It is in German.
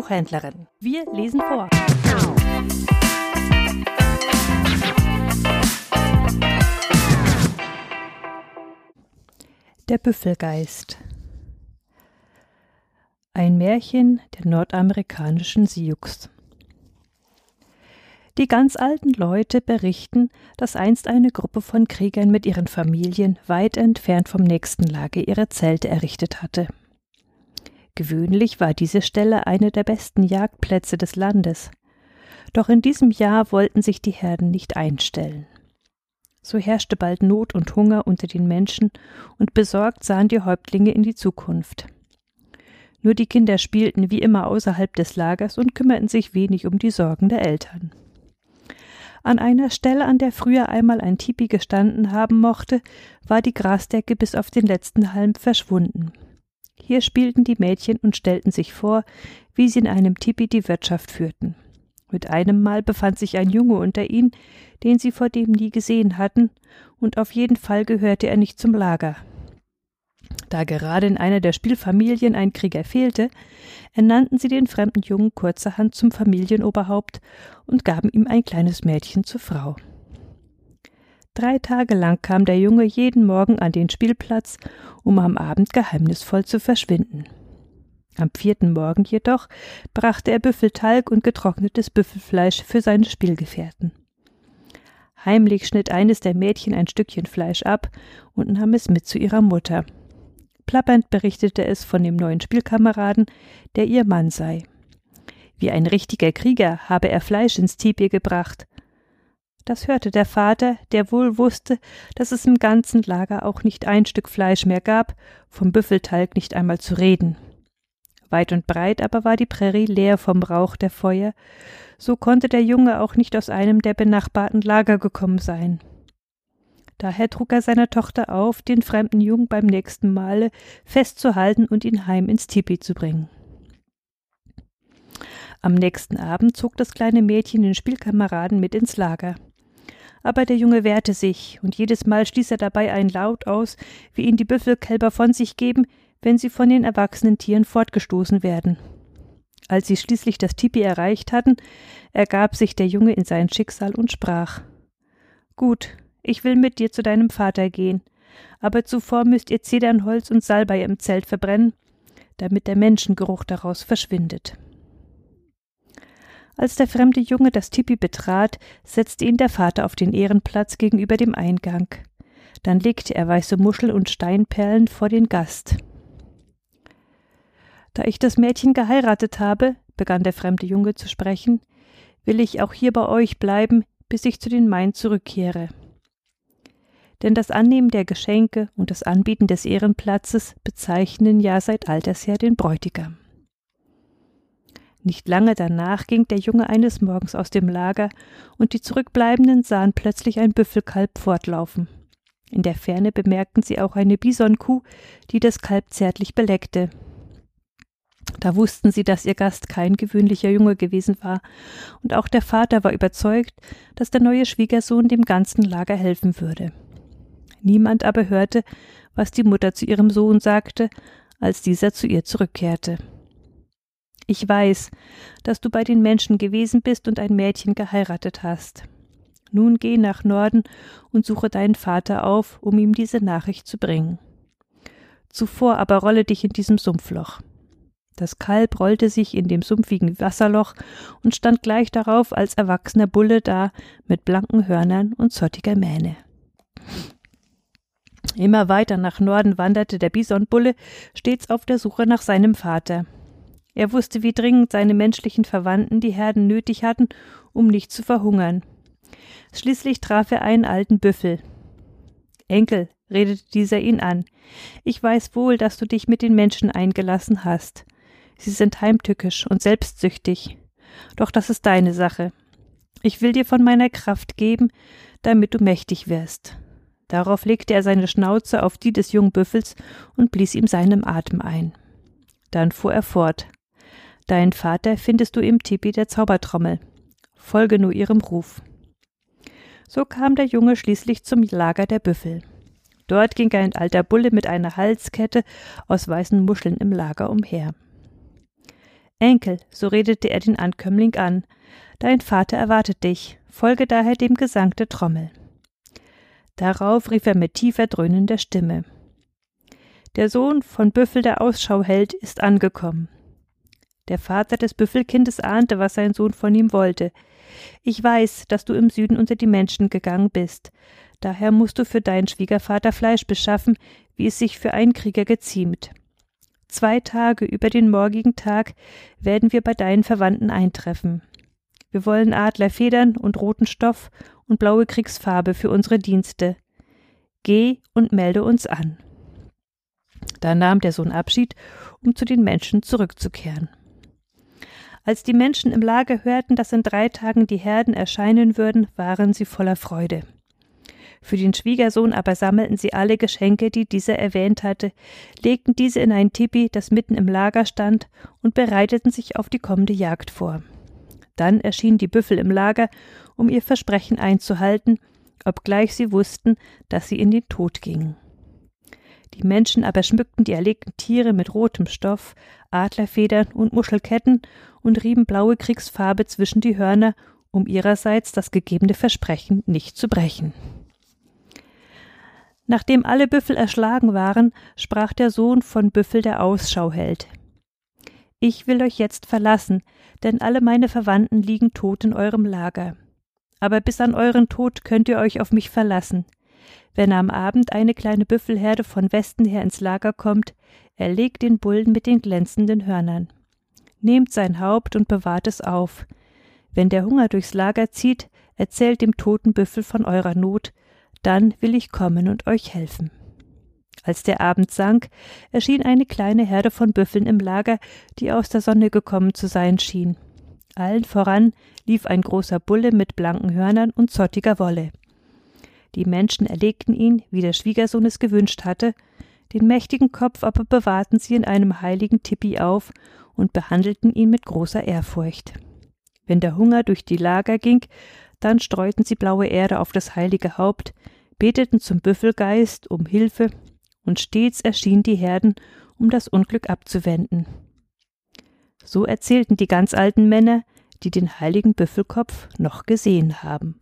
Buchhändlerin. Wir lesen vor. Der Büffelgeist. Ein Märchen der nordamerikanischen Sioux. Die ganz alten Leute berichten, dass einst eine Gruppe von Kriegern mit ihren Familien weit entfernt vom nächsten Lager ihre Zelte errichtet hatte. Gewöhnlich war diese Stelle eine der besten Jagdplätze des Landes. Doch in diesem Jahr wollten sich die Herden nicht einstellen. So herrschte bald Not und Hunger unter den Menschen, und besorgt sahen die Häuptlinge in die Zukunft. Nur die Kinder spielten wie immer außerhalb des Lagers und kümmerten sich wenig um die Sorgen der Eltern. An einer Stelle, an der früher einmal ein Tipi gestanden haben mochte, war die Grasdecke bis auf den letzten Halm verschwunden. Hier spielten die Mädchen und stellten sich vor, wie sie in einem Tipi die Wirtschaft führten. Mit einem Mal befand sich ein Junge unter ihnen, den sie vor dem nie gesehen hatten, und auf jeden Fall gehörte er nicht zum Lager. Da gerade in einer der Spielfamilien ein Krieger fehlte, ernannten sie den fremden Jungen kurzerhand zum Familienoberhaupt und gaben ihm ein kleines Mädchen zur Frau. Drei Tage lang kam der Junge jeden Morgen an den Spielplatz, um am Abend geheimnisvoll zu verschwinden. Am vierten Morgen jedoch brachte er Büffeltalg und getrocknetes Büffelfleisch für seine Spielgefährten. Heimlich schnitt eines der Mädchen ein Stückchen Fleisch ab und nahm es mit zu ihrer Mutter. Plappernd berichtete es von dem neuen Spielkameraden, der ihr Mann sei. Wie ein richtiger Krieger habe er Fleisch ins Tipi gebracht. Das hörte der Vater, der wohl wusste, dass es im ganzen Lager auch nicht ein Stück Fleisch mehr gab, vom Büffeltalg nicht einmal zu reden. Weit und breit aber war die Prärie leer vom Rauch der Feuer, so konnte der Junge auch nicht aus einem der benachbarten Lager gekommen sein. Daher trug er seiner Tochter auf, den fremden Jungen beim nächsten Male festzuhalten und ihn heim ins Tipi zu bringen. Am nächsten Abend zog das kleine Mädchen den Spielkameraden mit ins Lager. Aber der Junge wehrte sich, und jedes Mal stieß er dabei einen Laut aus, wie ihn die Büffelkälber von sich geben, wenn sie von den erwachsenen Tieren fortgestoßen werden. Als sie schließlich das Tipi erreicht hatten, ergab sich der Junge in sein Schicksal und sprach Gut, ich will mit dir zu deinem Vater gehen, aber zuvor müsst ihr Zedernholz und Salbei im Zelt verbrennen, damit der Menschengeruch daraus verschwindet. Als der fremde Junge das Tipi betrat, setzte ihn der Vater auf den Ehrenplatz gegenüber dem Eingang. Dann legte er weiße Muschel und Steinperlen vor den Gast. Da ich das Mädchen geheiratet habe, begann der fremde Junge zu sprechen, will ich auch hier bei euch bleiben, bis ich zu den Main zurückkehre. Denn das Annehmen der Geschenke und das Anbieten des Ehrenplatzes bezeichnen ja seit alters her den Bräutigam. Nicht lange danach ging der Junge eines Morgens aus dem Lager, und die Zurückbleibenden sahen plötzlich ein Büffelkalb fortlaufen. In der Ferne bemerkten sie auch eine Bisonkuh, die das Kalb zärtlich beleckte. Da wussten sie, dass ihr Gast kein gewöhnlicher Junge gewesen war, und auch der Vater war überzeugt, dass der neue Schwiegersohn dem ganzen Lager helfen würde. Niemand aber hörte, was die Mutter zu ihrem Sohn sagte, als dieser zu ihr zurückkehrte. Ich weiß, dass du bei den Menschen gewesen bist und ein Mädchen geheiratet hast. Nun geh nach Norden und suche deinen Vater auf, um ihm diese Nachricht zu bringen. Zuvor aber rolle dich in diesem Sumpfloch. Das Kalb rollte sich in dem sumpfigen Wasserloch und stand gleich darauf als erwachsener Bulle da mit blanken Hörnern und zottiger Mähne. Immer weiter nach Norden wanderte der Bisonbulle, stets auf der Suche nach seinem Vater. Er wusste, wie dringend seine menschlichen Verwandten die Herden nötig hatten, um nicht zu verhungern. Schließlich traf er einen alten Büffel. Enkel, redete dieser ihn an, ich weiß wohl, dass du dich mit den Menschen eingelassen hast. Sie sind heimtückisch und selbstsüchtig. Doch das ist deine Sache. Ich will dir von meiner Kraft geben, damit du mächtig wirst. Darauf legte er seine Schnauze auf die des jungen Büffels und blies ihm seinen Atem ein. Dann fuhr er fort. Dein Vater findest du im Tipi der Zaubertrommel. Folge nur ihrem Ruf. So kam der Junge schließlich zum Lager der Büffel. Dort ging ein alter Bulle mit einer Halskette aus weißen Muscheln im Lager umher. Enkel, so redete er den Ankömmling an, dein Vater erwartet dich, folge daher dem Gesang der Trommel. Darauf rief er mit tiefer dröhnender Stimme Der Sohn von Büffel, der Ausschau hält, ist angekommen. Der Vater des Büffelkindes ahnte, was sein Sohn von ihm wollte. Ich weiß, dass du im Süden unter die Menschen gegangen bist. Daher musst du für deinen Schwiegervater Fleisch beschaffen, wie es sich für einen Krieger geziemt. Zwei Tage über den morgigen Tag werden wir bei deinen Verwandten eintreffen. Wir wollen Adlerfedern und roten Stoff und blaue Kriegsfarbe für unsere Dienste. Geh und melde uns an. Da nahm der Sohn Abschied, um zu den Menschen zurückzukehren. Als die Menschen im Lager hörten, dass in drei Tagen die Herden erscheinen würden, waren sie voller Freude. Für den Schwiegersohn aber sammelten sie alle Geschenke, die dieser erwähnt hatte, legten diese in ein Tipi, das mitten im Lager stand, und bereiteten sich auf die kommende Jagd vor. Dann erschienen die Büffel im Lager, um ihr Versprechen einzuhalten, obgleich sie wussten, dass sie in den Tod gingen. Die Menschen aber schmückten die erlegten Tiere mit rotem Stoff, Adlerfedern und Muschelketten und rieben blaue Kriegsfarbe zwischen die Hörner, um ihrerseits das gegebene Versprechen nicht zu brechen. Nachdem alle Büffel erschlagen waren, sprach der Sohn von Büffel der Ausschau hält. Ich will euch jetzt verlassen, denn alle meine Verwandten liegen tot in eurem Lager. Aber bis an euren Tod könnt ihr euch auf mich verlassen. Wenn am Abend eine kleine Büffelherde von Westen her ins Lager kommt, erlegt den Bullen mit den glänzenden Hörnern. Nehmt sein Haupt und bewahrt es auf. Wenn der Hunger durchs Lager zieht, erzählt dem toten Büffel von eurer Not, dann will ich kommen und euch helfen. Als der Abend sank, erschien eine kleine Herde von Büffeln im Lager, die aus der Sonne gekommen zu sein schien. Allen voran lief ein großer Bulle mit blanken Hörnern und zottiger Wolle. Die Menschen erlegten ihn, wie der Schwiegersohn es gewünscht hatte, den mächtigen Kopf aber bewahrten sie in einem heiligen Tipi auf und behandelten ihn mit großer Ehrfurcht. Wenn der Hunger durch die Lager ging, dann streuten sie blaue Erde auf das heilige Haupt, beteten zum Büffelgeist um Hilfe, und stets erschienen die Herden, um das Unglück abzuwenden. So erzählten die ganz alten Männer, die den heiligen Büffelkopf noch gesehen haben.